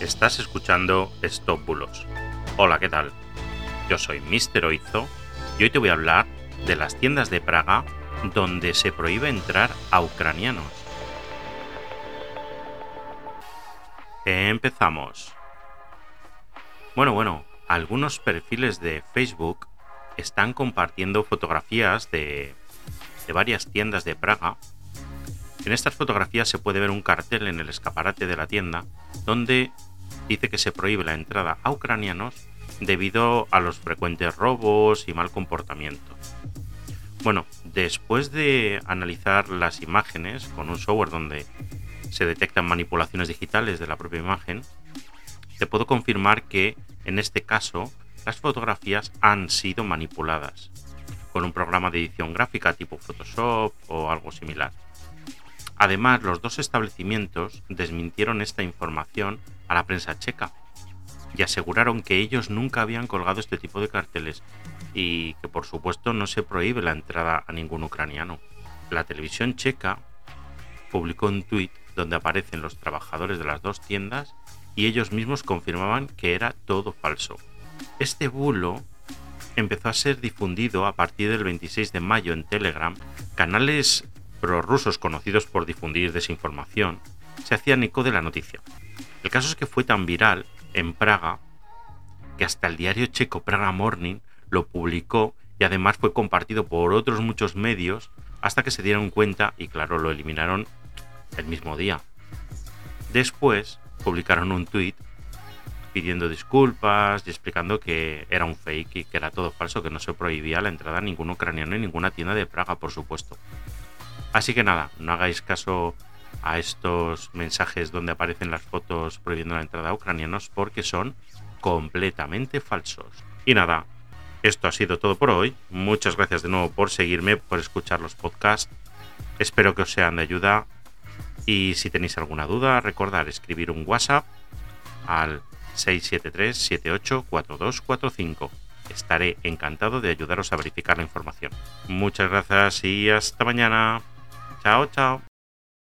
Estás escuchando Stop Bulos. Hola, ¿qué tal? Yo soy Mr. Oizo y hoy te voy a hablar de las tiendas de Praga donde se prohíbe entrar a ucranianos. Empezamos. Bueno, bueno, algunos perfiles de Facebook están compartiendo fotografías de, de varias tiendas de Praga en estas fotografías se puede ver un cartel en el escaparate de la tienda donde dice que se prohíbe la entrada a ucranianos debido a los frecuentes robos y mal comportamiento. Bueno, después de analizar las imágenes con un software donde se detectan manipulaciones digitales de la propia imagen, te puedo confirmar que en este caso las fotografías han sido manipuladas con un programa de edición gráfica tipo Photoshop o algo similar. Además, los dos establecimientos desmintieron esta información a la prensa checa y aseguraron que ellos nunca habían colgado este tipo de carteles y que por supuesto no se prohíbe la entrada a ningún ucraniano. La televisión checa publicó un tuit donde aparecen los trabajadores de las dos tiendas y ellos mismos confirmaban que era todo falso. Este bulo empezó a ser difundido a partir del 26 de mayo en Telegram. Canales rusos conocidos por difundir desinformación se hacían eco de la noticia. El caso es que fue tan viral en Praga que hasta el diario checo Praga Morning lo publicó y además fue compartido por otros muchos medios hasta que se dieron cuenta y claro, lo eliminaron el mismo día. Después publicaron un tweet pidiendo disculpas y explicando que era un fake y que era todo falso, que no se prohibía la entrada a ningún ucraniano en ninguna tienda de Praga, por supuesto. Así que nada, no hagáis caso a estos mensajes donde aparecen las fotos prohibiendo la entrada a ucranianos porque son completamente falsos. Y nada, esto ha sido todo por hoy. Muchas gracias de nuevo por seguirme, por escuchar los podcasts. Espero que os sean de ayuda. Y si tenéis alguna duda, recordad escribir un WhatsApp al 673-784245. Estaré encantado de ayudaros a verificar la información. Muchas gracias y hasta mañana. Chao, chao.